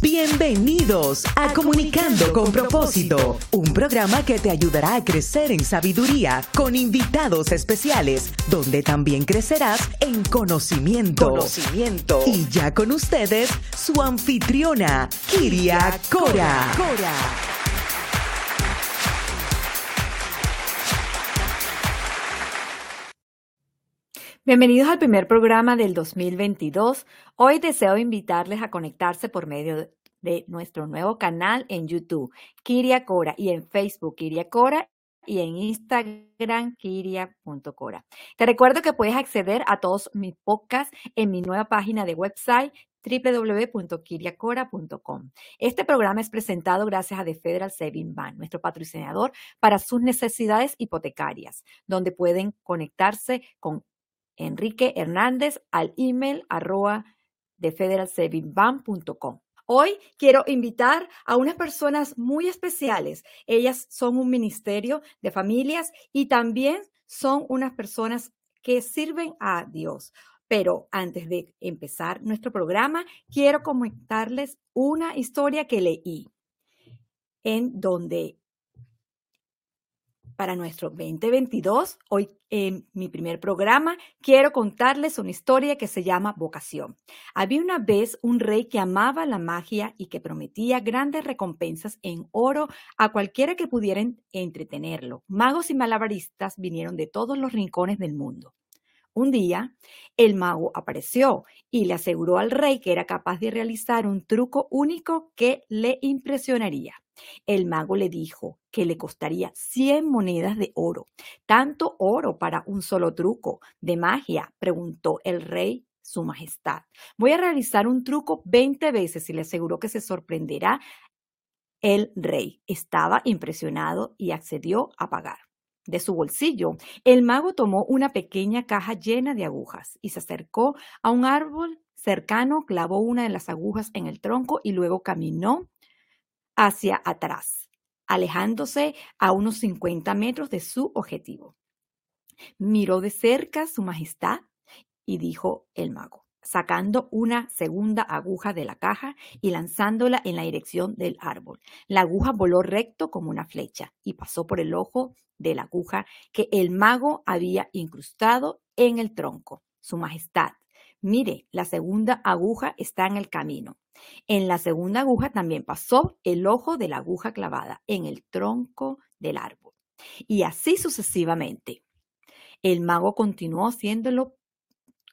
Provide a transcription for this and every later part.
Bienvenidos a Comunicando con propósito, un programa que te ayudará a crecer en sabiduría con invitados especiales, donde también crecerás en conocimiento. Conocimiento. Y ya con ustedes, su anfitriona, Kiria Cora. Cora. Bienvenidos al primer programa del 2022. Hoy deseo invitarles a conectarse por medio de nuestro nuevo canal en YouTube, Kiria Cora, y en Facebook, Kiria Cora, y en Instagram, kiria.cora. Te recuerdo que puedes acceder a todos mis podcasts en mi nueva página de website www.kiriacora.com. Este programa es presentado gracias a The Federal Saving Bank, nuestro patrocinador para sus necesidades hipotecarias, donde pueden conectarse con Enrique Hernández al email arroba de federalsavingbank.com. Hoy quiero invitar a unas personas muy especiales. Ellas son un ministerio de familias y también son unas personas que sirven a Dios. Pero antes de empezar nuestro programa, quiero comentarles una historia que leí en donde para nuestro 2022. Hoy en mi primer programa quiero contarles una historia que se llama Vocación. Había una vez un rey que amaba la magia y que prometía grandes recompensas en oro a cualquiera que pudiera entretenerlo. Magos y malabaristas vinieron de todos los rincones del mundo. Un día, el mago apareció y le aseguró al rey que era capaz de realizar un truco único que le impresionaría. El mago le dijo que le costaría 100 monedas de oro. ¿Tanto oro para un solo truco de magia? preguntó el rey su majestad. Voy a realizar un truco 20 veces y le aseguró que se sorprenderá. El rey estaba impresionado y accedió a pagar de su bolsillo, el mago tomó una pequeña caja llena de agujas y se acercó a un árbol cercano, clavó una de las agujas en el tronco y luego caminó hacia atrás, alejándose a unos 50 metros de su objetivo. Miró de cerca su majestad y dijo el mago, sacando una segunda aguja de la caja y lanzándola en la dirección del árbol. La aguja voló recto como una flecha y pasó por el ojo de la aguja que el mago había incrustado en el tronco. Su Majestad, mire, la segunda aguja está en el camino. En la segunda aguja también pasó el ojo de la aguja clavada en el tronco del árbol. Y así sucesivamente. El mago continuó haciéndolo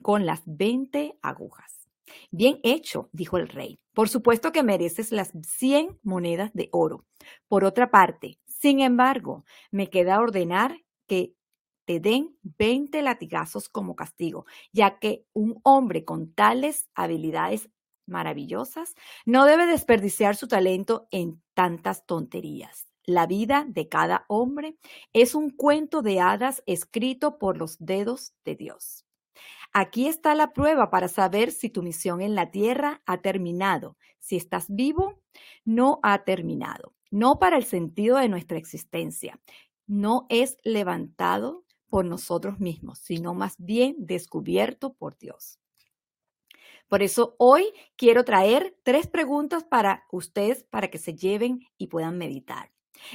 con las 20 agujas. Bien hecho, dijo el rey. Por supuesto que mereces las 100 monedas de oro. Por otra parte, sin embargo, me queda ordenar que te den 20 latigazos como castigo, ya que un hombre con tales habilidades maravillosas no debe desperdiciar su talento en tantas tonterías. La vida de cada hombre es un cuento de hadas escrito por los dedos de Dios. Aquí está la prueba para saber si tu misión en la tierra ha terminado. Si estás vivo, no ha terminado no para el sentido de nuestra existencia. No es levantado por nosotros mismos, sino más bien descubierto por Dios. Por eso hoy quiero traer tres preguntas para ustedes para que se lleven y puedan meditar.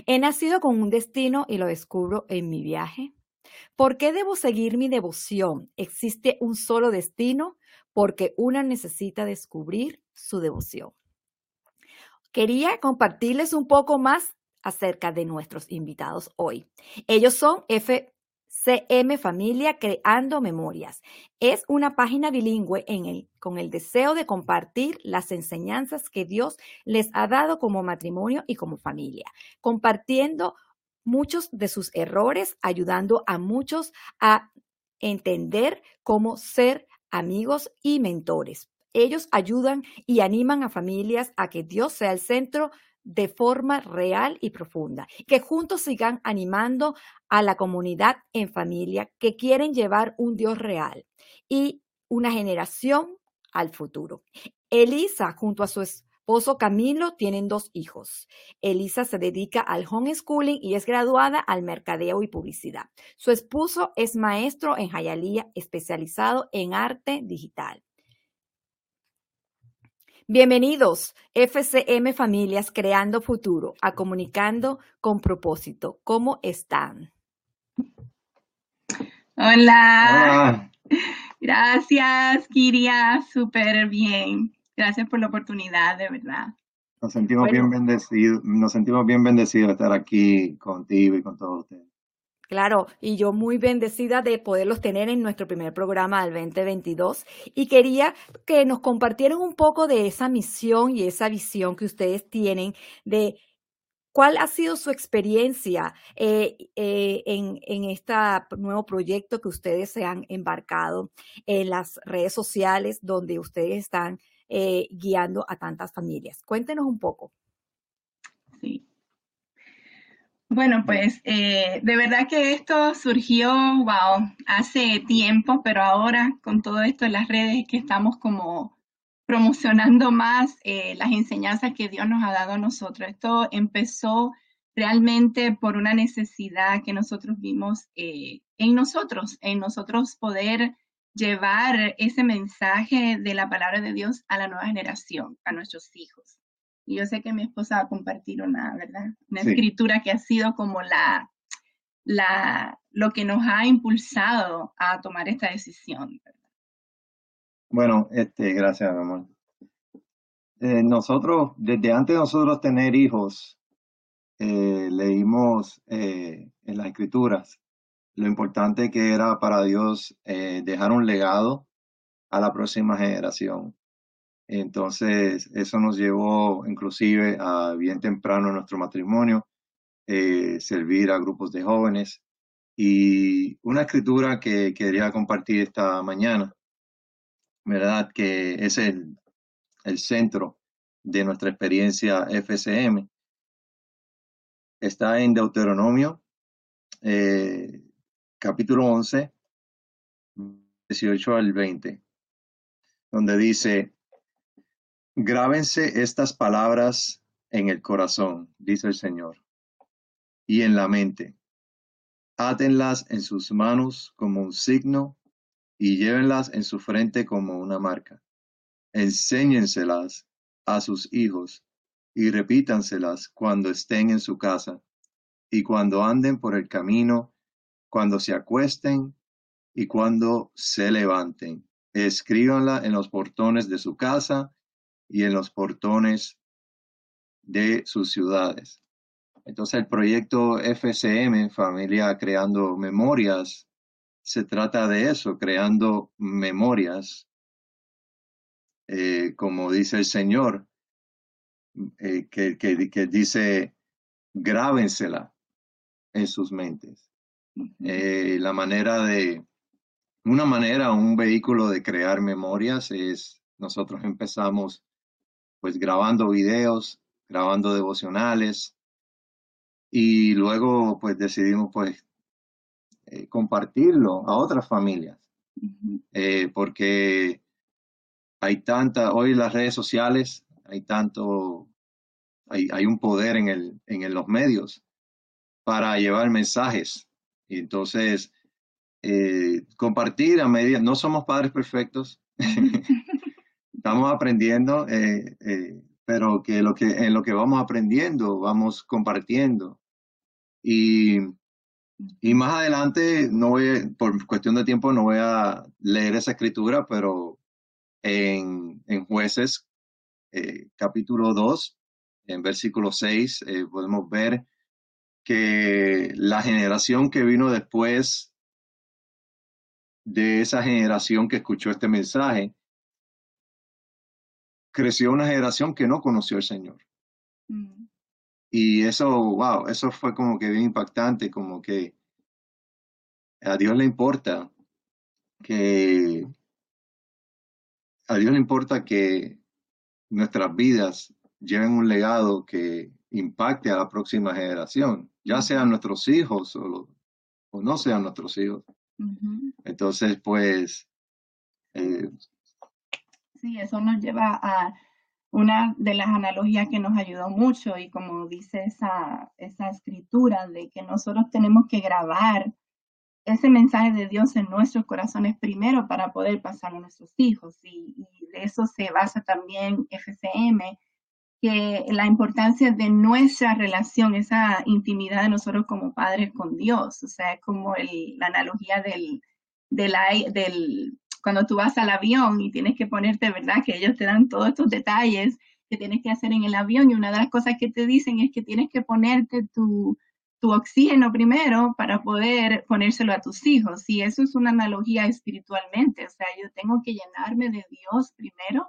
¿He nacido con un destino y lo descubro en mi viaje? ¿Por qué debo seguir mi devoción? ¿Existe un solo destino? Porque una necesita descubrir su devoción. Quería compartirles un poco más acerca de nuestros invitados hoy. Ellos son FCM Familia Creando Memorias. Es una página bilingüe en el, con el deseo de compartir las enseñanzas que Dios les ha dado como matrimonio y como familia, compartiendo muchos de sus errores, ayudando a muchos a entender cómo ser amigos y mentores. Ellos ayudan y animan a familias a que Dios sea el centro de forma real y profunda, que juntos sigan animando a la comunidad en familia que quieren llevar un Dios real y una generación al futuro. Elisa, junto a su esposo Camilo, tienen dos hijos. Elisa se dedica al homeschooling y es graduada al mercadeo y publicidad. Su esposo es maestro en Jayalía, especializado en arte digital. Bienvenidos, FCM Familias Creando Futuro, a Comunicando con Propósito. ¿Cómo están? Hola. Gracias, Kiria. Súper bien. Gracias por la oportunidad, de verdad. Nos sentimos bien bendecidos, nos sentimos bien bendecidos de estar aquí contigo y con todos ustedes. Claro, y yo muy bendecida de poderlos tener en nuestro primer programa del 2022 y quería que nos compartieran un poco de esa misión y esa visión que ustedes tienen de cuál ha sido su experiencia eh, eh, en, en este nuevo proyecto que ustedes se han embarcado en las redes sociales donde ustedes están eh, guiando a tantas familias. Cuéntenos un poco. Sí. Bueno, pues eh, de verdad que esto surgió, wow, hace tiempo, pero ahora con todo esto en las redes que estamos como promocionando más eh, las enseñanzas que Dios nos ha dado a nosotros. Esto empezó realmente por una necesidad que nosotros vimos eh, en nosotros, en nosotros poder llevar ese mensaje de la palabra de Dios a la nueva generación, a nuestros hijos. Y yo sé que mi esposa va a compartir una, ¿verdad? Una escritura que ha sido como la, la, lo que nos ha impulsado a tomar esta decisión. Bueno, este, gracias, amor. Eh, nosotros, desde antes de nosotros tener hijos, eh, leímos eh, en las escrituras lo importante que era para Dios dejar un legado a la próxima generación. Entonces, eso nos llevó inclusive a bien temprano en nuestro matrimonio, eh, servir a grupos de jóvenes. Y una escritura que quería compartir esta mañana, ¿verdad? Que es el, centro de nuestra experiencia FCM. Está en Deuteronomio, eh, capítulo 11, 18 al 20, donde dice, Grábense estas palabras en el corazón, dice el Señor, y en la mente. Átenlas en sus manos como un signo y llévenlas en su frente como una marca. Enséñenselas a sus hijos y repítanselas cuando estén en su casa y cuando anden por el camino, cuando se acuesten y cuando se levanten. Escríbanla en los portones de su casa y en los portones de sus ciudades. Entonces el proyecto FCM, Familia Creando Memorias, se trata de eso, creando memorias, eh, como dice el Señor, eh, que, que, dice, grábensela en sus mentes. Eh, la manera de, una manera, un vehículo de crear memorias es, nosotros empezamos pues grabando videos, grabando devocionales. Y luego pues decidimos pues eh, compartirlo a otras familias. Eh, porque hay tanta, hoy las redes sociales, hay tanto, hay, hay un poder en, el, en los medios para llevar mensajes. Y entonces, eh, compartir a medida, no somos padres perfectos, estamos aprendiendo, eh, eh, pero que, lo que en lo que vamos aprendiendo, vamos compartiendo. Y, y más adelante, no voy, por cuestión de tiempo, no voy a leer esa escritura, pero en, en jueces eh, capítulo 2, en versículo 6, podemos ver que la generación que vino después de esa generación que escuchó este mensaje, creció una generación que no conoció al Señor. Mm. Y eso, wow, eso fue como que bien impactante, como que a Dios le importa que a Dios le importa que nuestras vidas lleven un legado que impacte a la próxima generación, ya sean nuestros hijos o, o no sean nuestros hijos. Entonces, pues, eh, Sí, eso nos lleva a una de las analogías que nos ayudó mucho y como dice esa, esa escritura de que nosotros tenemos que grabar ese mensaje de Dios en nuestros corazones primero para poder pasarlo a nuestros hijos. Y, y de eso se basa también FCM, que la importancia de nuestra relación, esa intimidad de nosotros como padres con Dios, o sea, es como el, la analogía del, del, del, cuando tú vas al avión y tienes que ponerte, ¿verdad? Que ellos te dan todos estos detalles que tienes que hacer en el avión y una de las cosas que te dicen es que tienes que ponerte tu, tu oxígeno primero para poder ponérselo a tus hijos. Y eso es una analogía espiritualmente, o sea, yo tengo que llenarme de Dios primero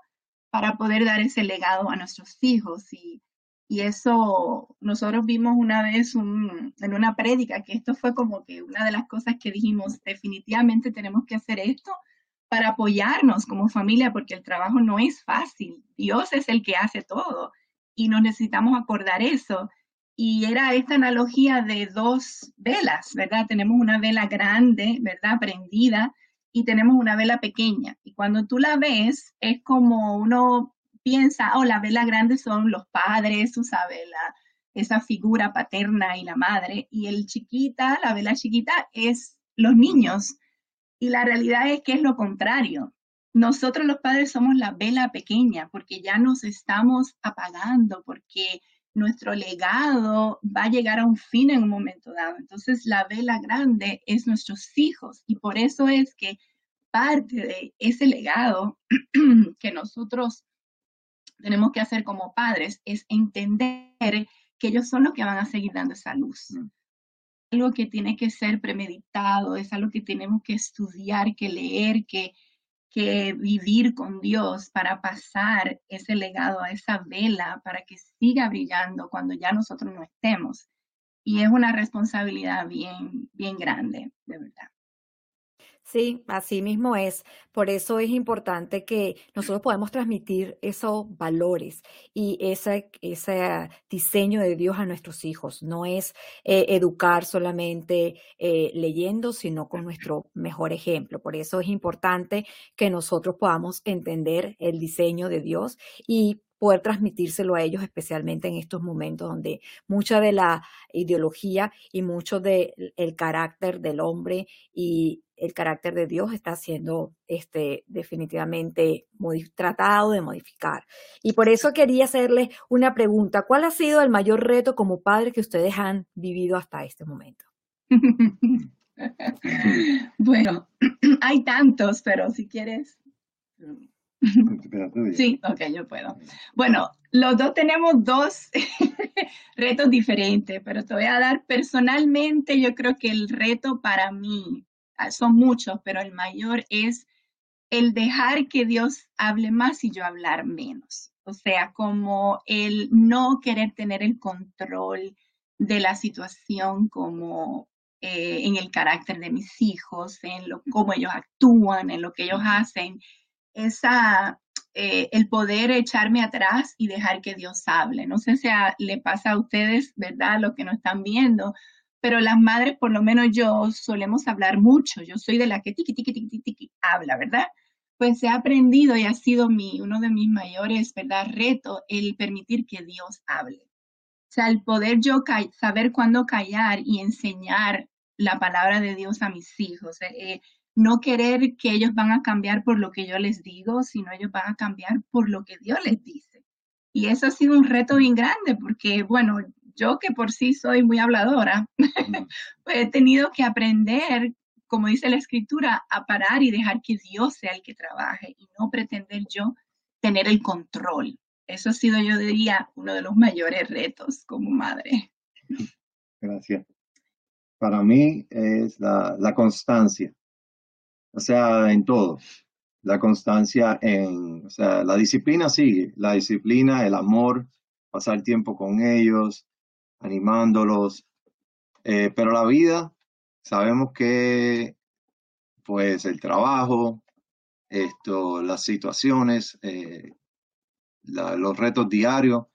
para poder dar ese legado a nuestros hijos. Y, y eso nosotros vimos una vez un, en una prédica que esto fue como que una de las cosas que dijimos, definitivamente tenemos que hacer esto para apoyarnos como familia, porque el trabajo no es fácil. Dios es el que hace todo y nos necesitamos acordar eso. Y era esta analogía de dos velas, ¿verdad? Tenemos una vela grande, ¿verdad? Prendida y tenemos una vela pequeña. Y cuando tú la ves, es como uno piensa, oh, la vela grande son los padres, tú sabes, esa figura paterna y la madre. Y el chiquita, la vela chiquita, es los niños. Y la realidad es que es lo contrario. Nosotros los padres somos la vela pequeña porque ya nos estamos apagando, porque nuestro legado va a llegar a un fin en un momento dado. Entonces, la vela grande es nuestros hijos y por eso es que parte de ese legado que nosotros tenemos que hacer como padres es entender que ellos son los que van a seguir dando esa luz. Algo que tiene que ser premeditado, es algo que tenemos que estudiar, que leer, que, que vivir con Dios para pasar ese legado a esa vela para que siga brillando cuando ya nosotros no estemos. Y es una responsabilidad bien, bien grande, de verdad. Sí, así mismo es. Por eso es importante que nosotros podamos transmitir esos valores y ese, ese diseño de Dios a nuestros hijos. No es eh, educar solamente eh, leyendo, sino con nuestro mejor ejemplo. Por eso es importante que nosotros podamos entender el diseño de Dios y poder transmitírselo a ellos, especialmente en estos momentos donde mucha de la ideología y mucho del carácter del hombre y el carácter de Dios está siendo este, definitivamente tratado de modificar. Y por eso quería hacerles una pregunta. ¿Cuál ha sido el mayor reto como padre que ustedes han vivido hasta este momento? bueno, hay tantos, pero si quieres... Sí, ok, yo puedo. Bueno, los dos tenemos dos retos diferentes, pero te voy a dar personalmente, yo creo que el reto para mí, son muchos, pero el mayor es el dejar que Dios hable más y yo hablar menos. O sea, como el no querer tener el control de la situación como eh, en el carácter de mis hijos, en lo, cómo ellos actúan, en lo que ellos hacen esa, eh, el poder echarme atrás y dejar que Dios hable. No sé si le pasa a ustedes, ¿verdad? Lo que no están viendo, pero las madres, por lo menos yo, solemos hablar mucho. Yo soy de la que tiqui, tiqui, tiqui, tiqui, habla, ¿verdad? Pues he aprendido y ha sido mi, uno de mis mayores, ¿verdad? Retos el permitir que Dios hable. O sea, el poder yo saber cuándo callar y enseñar la palabra de Dios a mis hijos. Eh, no querer que ellos van a cambiar por lo que yo les digo, sino ellos van a cambiar por lo que Dios les dice. Y eso ha sido un reto bien grande porque, bueno, yo que por sí soy muy habladora, pues he tenido que aprender, como dice la escritura, a parar y dejar que Dios sea el que trabaje y no pretender yo tener el control. Eso ha sido, yo diría, uno de los mayores retos como madre. Gracias. Para mí es la, la constancia o sea, en todo. La constancia en, o sea, la disciplina sigue, la disciplina, el amor, pasar tiempo con ellos, animándolos, eh, pero la vida, sabemos que, pues, el trabajo, esto, las situaciones, eh, los retos diarios,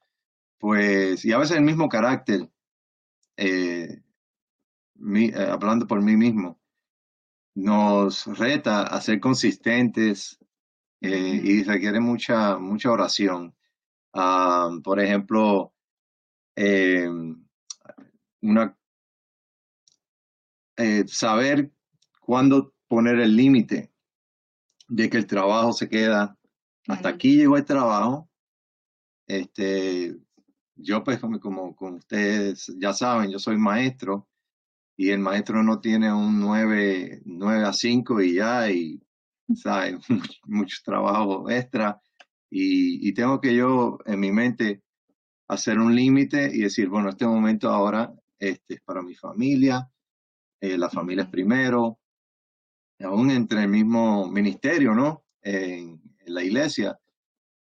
pues, y a veces el mismo carácter, eh, hablando por mí mismo, nos reta a ser consistentes y requiere mucha, mucha oración. Ah, por ejemplo, eh, una, eh, saber cuándo poner el límite de que el trabajo se queda. Hasta aquí llegó el trabajo. Este, yo pues como, como, ustedes ya saben, yo soy maestro y el maestro no tiene un 9, 9 a 5 y ya, y sabe, mucho, trabajo extra. Y, y, tengo que yo en mi mente hacer un límite y decir, bueno, este momento ahora este, es para mi familia, eh, la familia es primero, aún entre el mismo ministerio, ¿no? En, la iglesia,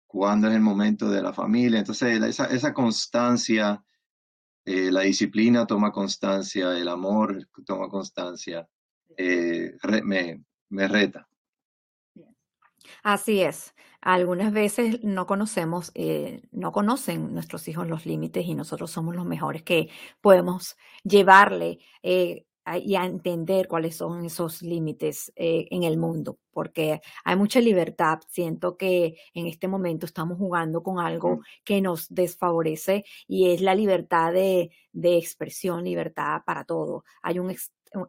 cuando es el momento de la familia. Entonces, esa, esa constancia, eh, la disciplina toma constancia, el amor toma constancia, eh, me, me reta. Así es. Algunas veces no conocemos, eh, no conocen nuestros hijos los límites y nosotros somos los mejores que podemos llevarle eh, y a entender cuáles son esos límites eh, en el mundo, porque hay mucha libertad. Siento que en este momento estamos jugando con algo que nos desfavorece y es la libertad de, de expresión, libertad para todo. Hay un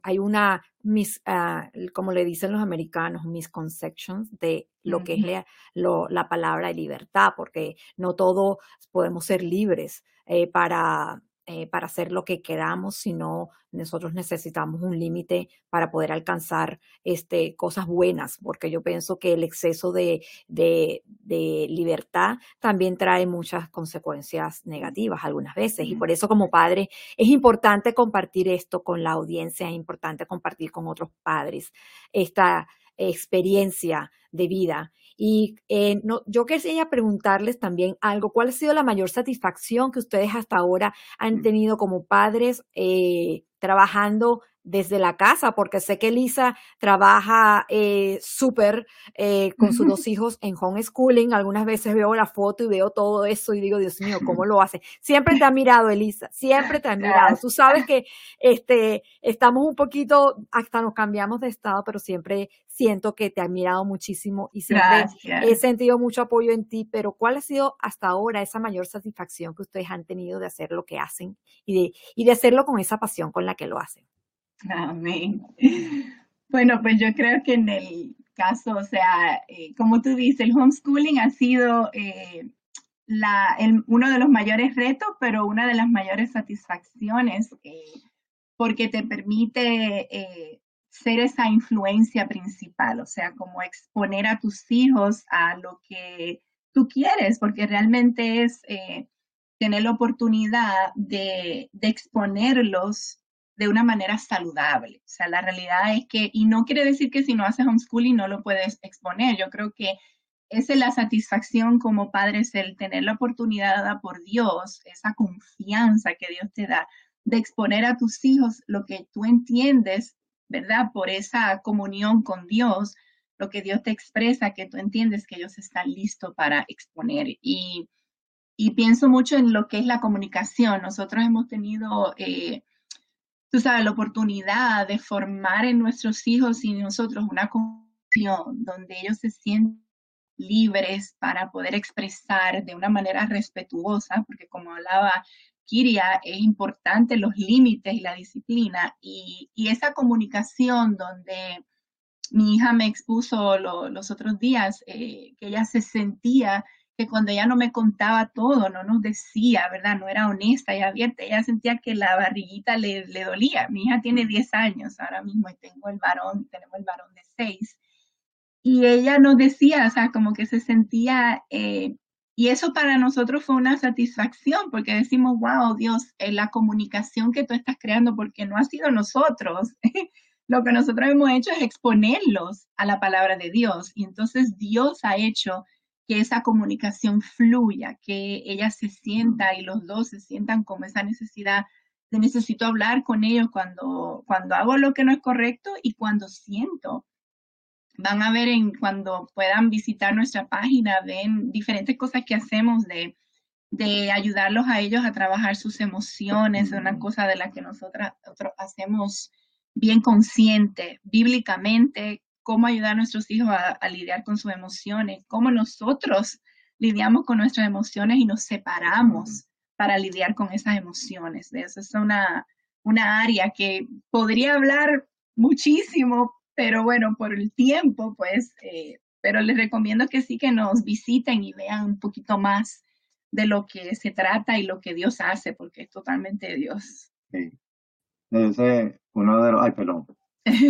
hay una, mis, ah, como le dicen los americanos, misconceptions de lo que es la, palabra libertad, porque no todos podemos ser libres eh, para eh, para hacer lo que queramos, sino nosotros necesitamos un límite para poder alcanzar este, cosas buenas, porque yo pienso que el exceso de, de, libertad también trae muchas consecuencias negativas algunas veces. Y por eso como padre es importante compartir esto con la audiencia, es importante compartir con otros padres esta experiencia de vida y eh, no, yo quería preguntarles también algo, ¿cuál ha sido la mayor satisfacción que ustedes hasta ahora han tenido como padres eh, trabajando desde la casa, porque sé que Lisa trabaja eh, súper eh, con sus dos hijos en homeschooling. Algunas veces veo la foto y veo todo eso y digo, Dios mío, ¿cómo lo hace? Siempre te ha mirado, Elisa, siempre te ha mirado. Tú sabes que este, estamos un poquito, hasta nos cambiamos de estado, pero siempre siento que te ha mirado muchísimo y siempre he sentido mucho apoyo en ti. Pero ¿cuál ha sido hasta ahora esa mayor satisfacción que ustedes han tenido de hacer lo que hacen y de, y de hacerlo con esa pasión con la que lo hacen? Amén. Bueno, pues yo creo que en el caso, o sea, eh, como tú dices, el homeschooling ha sido eh, la, uno de los mayores retos, pero una de las mayores satisfacciones, eh, porque te permite ser esa influencia principal, o sea, como exponer a tus hijos a lo que tú quieres, porque realmente es tener la oportunidad de, de exponerlos de una manera saludable. O sea, la realidad es que, y no quiere decir que si no haces homeschooling no lo puedes exponer. Yo creo que esa es la satisfacción como padre, es el tener la oportunidad dada por Dios, esa confianza que Dios te da de exponer a tus hijos lo que tú entiendes, ¿verdad? Por esa comunión con Dios, lo que Dios te expresa, que tú entiendes que ellos están listos para exponer. Y, y pienso mucho en lo que es la comunicación. Nosotros hemos tenido... Eh, tú sabes, la oportunidad de formar en nuestros hijos y nosotros una comunión donde ellos se sienten libres para poder expresar de una manera respetuosa, porque como hablaba Kiria, es importante los límites y la disciplina. Y, esa comunicación donde mi hija me expuso los otros días, eh, que ella se sentía cuando ella no me contaba todo, no nos decía, ¿verdad? No era honesta y abierta, ella sentía que la barriguita le, le dolía. Mi hija tiene 10 años ahora mismo y tengo el varón, tenemos el varón de 6. Y ella nos decía, o sea, como que se sentía, eh, y eso para nosotros fue una satisfacción, porque decimos, wow, Dios, eh, la comunicación que tú estás creando, porque no ha sido nosotros. Lo que nosotros hemos hecho es exponerlos a la palabra de Dios. Y entonces Dios ha hecho que esa comunicación fluya, que ella se sienta y los dos se sientan como esa necesidad de necesito hablar con ellos cuando, cuando hago lo que no es correcto y cuando siento. Van a ver en, cuando puedan visitar nuestra página, ven diferentes cosas que hacemos de, de ayudarlos a ellos a trabajar sus emociones, es una cosa de la que nosotros hacemos bien consciente, bíblicamente, cómo ayudar a nuestros hijos a, lidiar con sus emociones, cómo nosotros lidiamos con nuestras emociones y nos separamos para lidiar con esas emociones. Esa es una, una área que podría hablar muchísimo, pero bueno, por el tiempo, pues, eh, pero les recomiendo que sí que nos visiten y vean un poquito más de lo que se trata y lo que Dios hace, porque es totalmente Dios. Sí. Ese, uno de los, ay, perdón.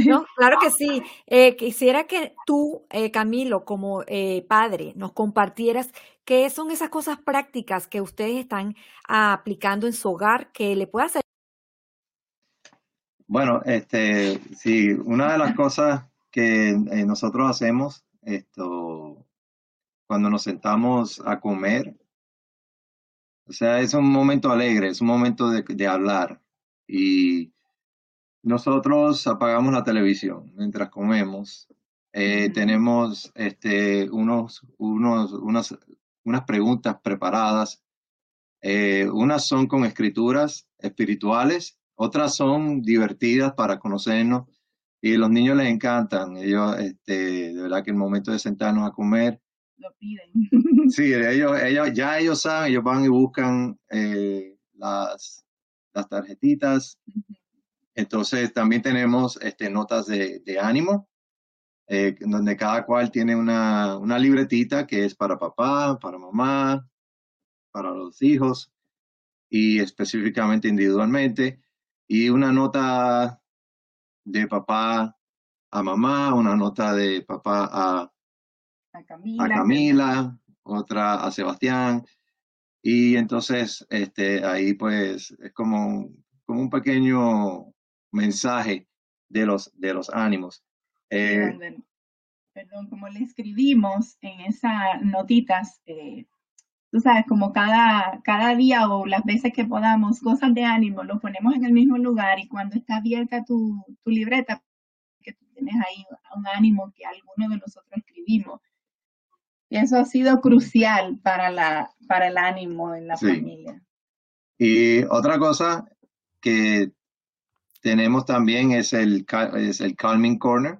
No, claro que sí. Eh, quisiera que tú, eh, Camilo, como eh, padre, nos compartieras qué son esas cosas prácticas que ustedes están aplicando en su hogar que le pueda hacer. Bueno, este, sí, una de las cosas que nosotros hacemos, esto, cuando nos sentamos a comer, o sea, es un momento alegre, es un momento de, de hablar y nosotros apagamos la televisión mientras comemos. Eh, tenemos este, unos, unos, unas, unas preguntas preparadas. Eh, unas son con escrituras espirituales, otras son divertidas para conocernos y los niños les encantan. Ellos, este, de verdad que el momento de sentarnos a comer. Lo piden. Sí, ellos, ellos, ya ellos saben, ellos van y buscan eh, las, las tarjetitas. Entonces también tenemos este, notas de, ánimo, eh, donde cada cual tiene una, libretita que es para papá, para mamá, para los hijos y específicamente individualmente, y una nota de papá a mamá, una nota de papá a, Camila, otra a Sebastián, y entonces este, ahí pues es como, como un pequeño mensaje de los, de los ánimos. Eh, perdón, como le escribimos en esas notitas, eh, tú sabes, como cada, cada día o las veces que podamos, cosas de ánimo, lo ponemos en el mismo lugar y cuando está abierta tu, tu libreta, que tú tienes ahí un ánimo que alguno de nosotros escribimos. Y eso ha sido crucial para, la, para el ánimo en la familia. Y otra cosa que tenemos también es el, es el Calming Corner.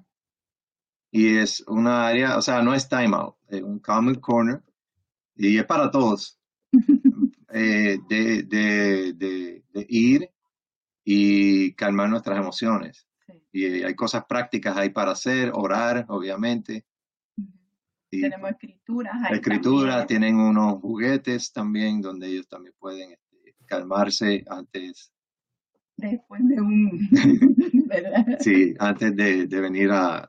Y es una área, o sea, no es timeout, es un Calming Corner. Y es para todos. Eh, de, de, de, ir y calmar nuestras emociones. Y hay cosas prácticas ahí para hacer, orar, obviamente. Tenemos escrituras. escrituras, tienen unos juguetes también donde ellos también pueden este, calmarse antes después de un, Sí, antes de, venir a,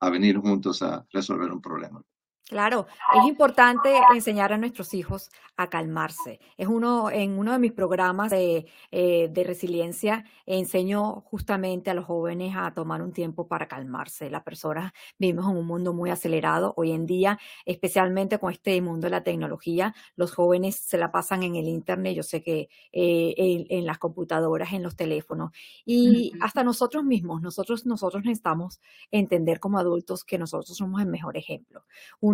a venir juntos a resolver un problema. Claro, es importante enseñar a nuestros hijos a calmarse. Es uno, en uno de mis programas de, eh, de, resiliencia, enseño justamente a los jóvenes a tomar un tiempo para calmarse. Las personas vivimos en un mundo muy acelerado hoy en día, especialmente con este mundo de la tecnología. Los jóvenes se la pasan en el Internet, yo sé que eh, en, las computadoras, en los teléfonos. Y hasta nosotros mismos, nosotros, nosotros necesitamos entender como adultos que nosotros somos el mejor ejemplo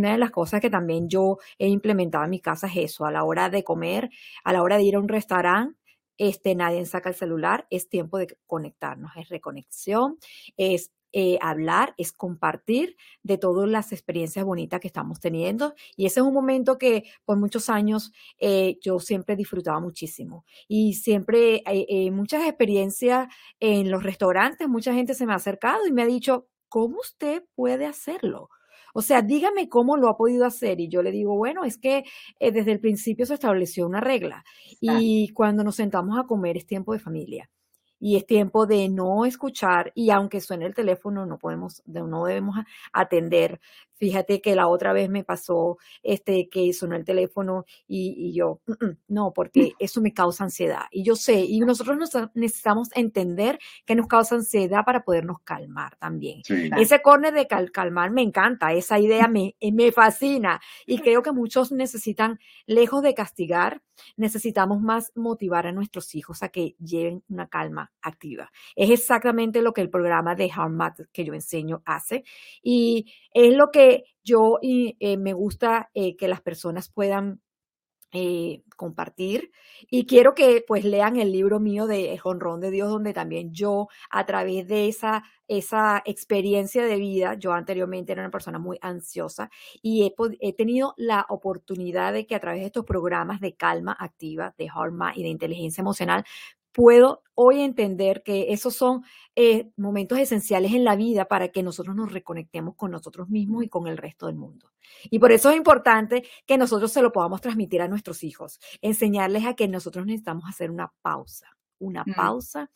una de las cosas que también yo he implementado en mi casa es eso, a la hora de comer, a la hora de ir a un restaurante, este, nadie saca el celular, es tiempo de conectarnos, es reconexión, es eh, hablar, es compartir de todas las experiencias bonitas que estamos teniendo. Y ese es un momento que por muchos años eh, yo siempre disfrutaba muchísimo. Y siempre eh, muchas experiencias en los restaurantes, mucha gente se me ha acercado y me ha dicho, ¿cómo usted puede hacerlo? O sea, dígame cómo lo ha podido hacer. Y yo le digo, bueno, es que eh, desde el principio se estableció una regla. Y cuando nos sentamos a comer es tiempo de familia y es tiempo de no escuchar y aunque suene el teléfono no podemos no debemos atender Fíjate que la otra vez me pasó este que sonó el teléfono y, yo, mm, mm, no, porque eso me causa ansiedad. Y yo sé, y nosotros necesitamos entender que nos causa ansiedad para podernos calmar también. Ese corner de calmar me encanta, esa idea me, eh, me fascina. Y creo que muchos necesitan, lejos de castigar, necesitamos más motivar a nuestros hijos a que lleven una calma activa. Es exactamente lo que el programa de Harmat que yo enseño hace. Y es lo que yo eh, me gusta eh, que las personas puedan eh, compartir y quiero que pues lean el libro mío de Jonrón de Dios donde también yo a través de esa esa experiencia de vida yo anteriormente era una persona muy ansiosa y he, he tenido la oportunidad de que a través de estos programas de calma activa de Harma y de inteligencia emocional puedo hoy entender que esos son eh, momentos esenciales en la vida para que nosotros nos reconectemos con nosotros mismos y con el resto del mundo. Y por eso es importante que nosotros se lo podamos transmitir a nuestros hijos, enseñarles a que nosotros necesitamos hacer una pausa, una mm. pausa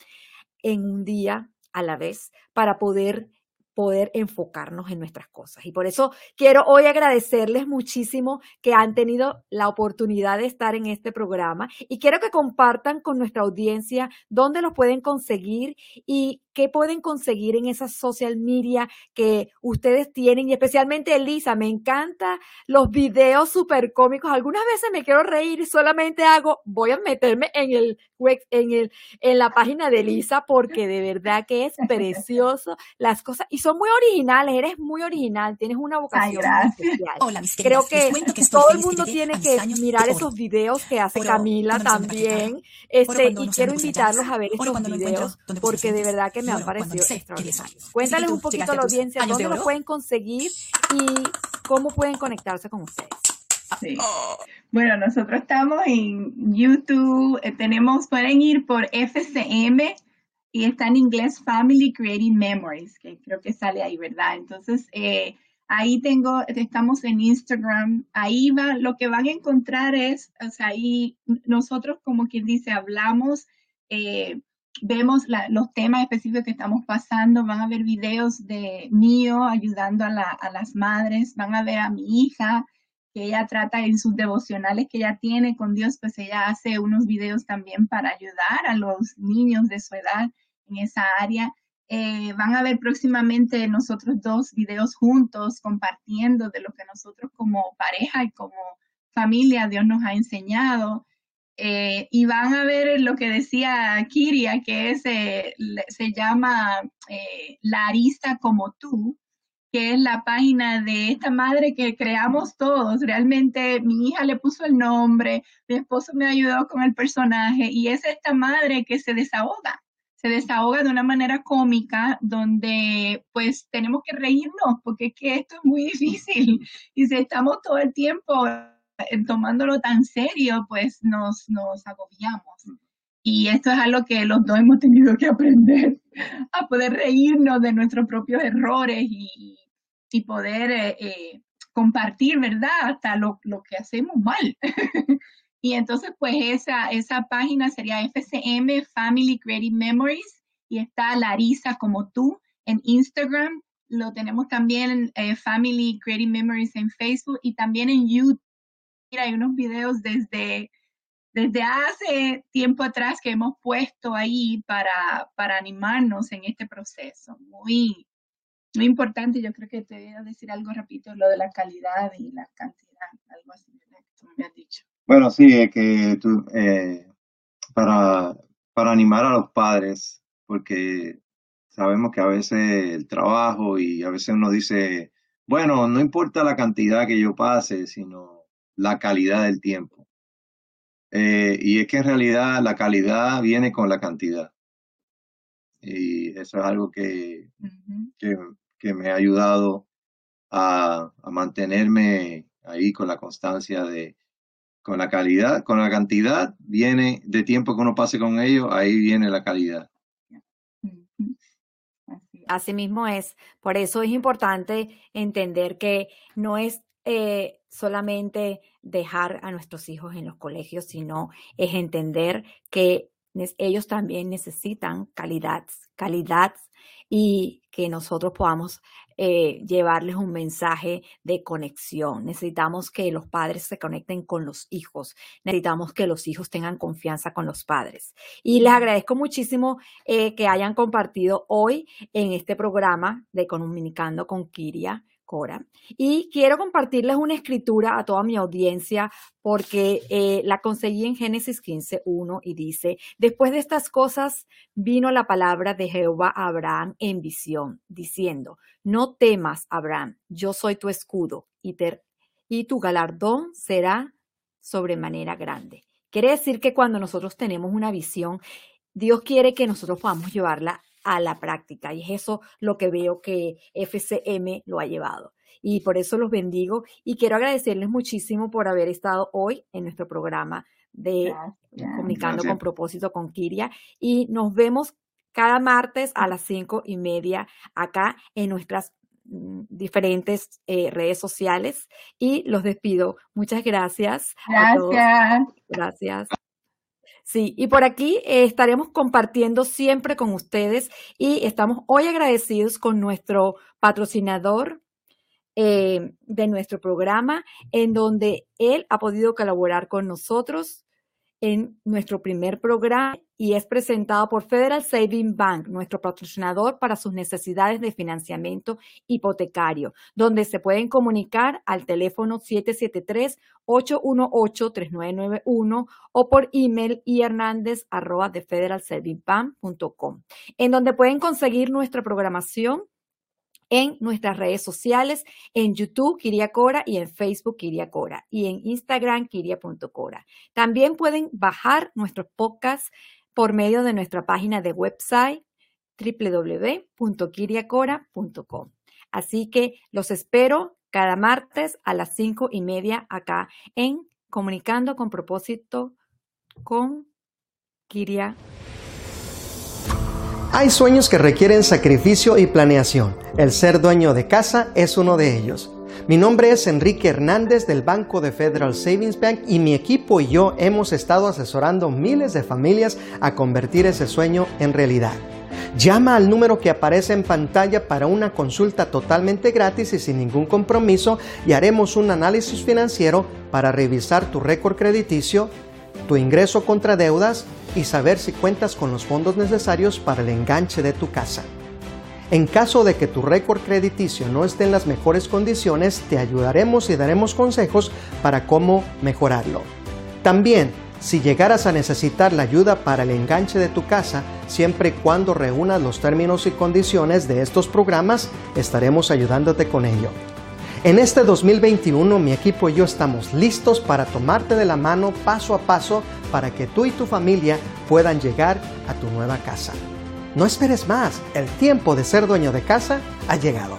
en un día a la vez para poder poder enfocarnos en nuestras cosas. Y por eso quiero hoy agradecerles muchísimo que han tenido la oportunidad de estar en este programa y quiero que compartan con nuestra audiencia dónde los pueden conseguir y qué pueden conseguir en esa social media que ustedes tienen y especialmente Elisa, me encanta los videos súper cómicos. Algunas veces me quiero reír y solamente hago, voy a meterme en el en el en la página de Elisa porque de verdad que es precioso las cosas son muy originales, eres muy original, tienes una vocación especial. Hola, mis Creo que, todo el mundo tiene que mirar esos videos que hace Camila también. Este, y quiero invitarlos a ver estos videos porque de verdad que me han parecido extraordinarios. Cuéntales un poquito a la audiencia dónde lo pueden conseguir y cómo pueden conectarse con ustedes. Sí. Bueno, nosotros estamos en YouTube, eh, tenemos, pueden ir por FCM y está en inglés Family Creating Memories, que creo que sale ahí, ¿verdad? Entonces, eh, ahí tengo, estamos en Instagram, ahí va, lo que van a encontrar es, o sea, ahí nosotros como quien dice, hablamos, eh, vemos los temas específicos que estamos pasando, van a ver videos de mío ayudando a, a las madres, van a ver a mi hija, que ella trata en sus devocionales que ella tiene con Dios, pues ella hace unos videos también para ayudar a los niños de su edad en esa área. Eh, van a ver próximamente nosotros dos videos juntos compartiendo de lo que nosotros como pareja y como familia Dios nos ha enseñado. Eh, y van a ver lo que decía Kiria, que es, eh, se llama Larisa como tú, que es la página de esta madre que creamos todos. Realmente mi hija le puso el nombre, mi esposo me ayudó con el personaje y es esta madre que se desahoga se desahoga de una manera cómica donde pues tenemos que reírnos porque es que esto es muy difícil y si estamos todo el tiempo tomándolo tan serio pues nos, nos agobiamos. Y esto es algo que los dos hemos tenido que aprender, a poder reírnos de nuestros propios errores y, y poder eh, eh, compartir, ¿verdad? Hasta lo, lo que hacemos mal. Y entonces, pues esa, esa página sería FCM Family Creative Memories y está Larisa como tú en Instagram. Lo tenemos también en eh, Family Creative Memories en Facebook y también en YouTube. Mira, hay unos videos desde, desde hace tiempo atrás que hemos puesto ahí para, para animarnos en este proceso. Muy, muy importante. Yo creo que te voy a decir algo rapidito, lo de la calidad y la cantidad, algo así, Tú me has dicho. Bueno, sí, es que tú, eh, para, para animar a los padres, porque sabemos que a veces el trabajo y a veces uno dice, bueno, no importa la cantidad que yo pase, sino la calidad del tiempo. Eh, y es que en realidad la calidad viene con la cantidad. Y eso es algo que, que, me ha ayudado a, a mantenerme ahí con la constancia de, con la calidad, con la cantidad viene de tiempo que uno pase con ellos, ahí viene la calidad. Así mismo es. Por eso es importante entender que no es eh, solamente dejar a nuestros hijos en los colegios, sino es entender que ellos también necesitan calidad, calidad y que nosotros podamos eh, llevarles un mensaje de conexión. Necesitamos que los padres se conecten con los hijos. Necesitamos que los hijos tengan confianza con los padres. Y les agradezco muchísimo eh, que hayan compartido hoy en este programa de Comunicando con Kiria. Y quiero compartirles una escritura a toda mi audiencia porque eh, la conseguí en Génesis 15.1 y dice, después de estas cosas vino la palabra de Jehová a Abraham en visión, diciendo, no temas, Abraham, yo soy tu escudo y, y tu galardón será sobremanera grande. Quiere decir que cuando nosotros tenemos una visión, Dios quiere que nosotros podamos llevarla a la práctica. Y es eso lo que veo que FCM lo ha llevado. Y por eso los bendigo y quiero agradecerles muchísimo por haber estado hoy en nuestro programa de Comunicando con propósito con Kiria y nos vemos cada martes a las cinco y media acá en nuestras mm, diferentes eh, redes sociales y los despido. Muchas gracias. Gracias. Gracias. Sí, y por aquí eh, estaremos compartiendo siempre con ustedes y estamos hoy agradecidos con nuestro patrocinador eh, de nuestro programa, en donde él ha podido colaborar con nosotros en nuestro primer programa y es presentado por Federal Saving Bank, nuestro patrocinador para sus necesidades de financiamiento hipotecario, donde se pueden comunicar al teléfono 773-818-3991 o por email hernandez arroba de en donde pueden conseguir nuestra programación en nuestras redes sociales, en YouTube Cora y en Facebook Cora y en Instagram Kiria.cora. También pueden bajar nuestros podcasts por medio de nuestra página de website www.kiriacora.com. Así que los espero cada martes a las cinco y media acá en Comunicando con propósito con Kiria hay sueños que requieren sacrificio y planeación. El ser dueño de casa es uno de ellos. Mi nombre es Enrique Hernández del Banco de Federal Savings Bank y mi equipo y yo hemos estado asesorando miles de familias a convertir ese sueño en realidad. Llama al número que aparece en pantalla para una consulta totalmente gratis y sin ningún compromiso y haremos un análisis financiero para revisar tu récord crediticio, tu ingreso contra deudas y saber si cuentas con los fondos necesarios para el enganche de tu casa. En caso de que tu récord crediticio no esté en las mejores condiciones, te ayudaremos y daremos consejos para cómo mejorarlo. También, si llegaras a necesitar la ayuda para el enganche de tu casa, siempre y cuando reúnas los términos y condiciones de estos programas, estaremos ayudándote con ello. En este 2021 mi equipo y yo estamos listos para tomarte de la mano paso a paso para que tú y tu familia puedan llegar a tu nueva casa. No esperes más, el tiempo de ser dueño de casa ha llegado.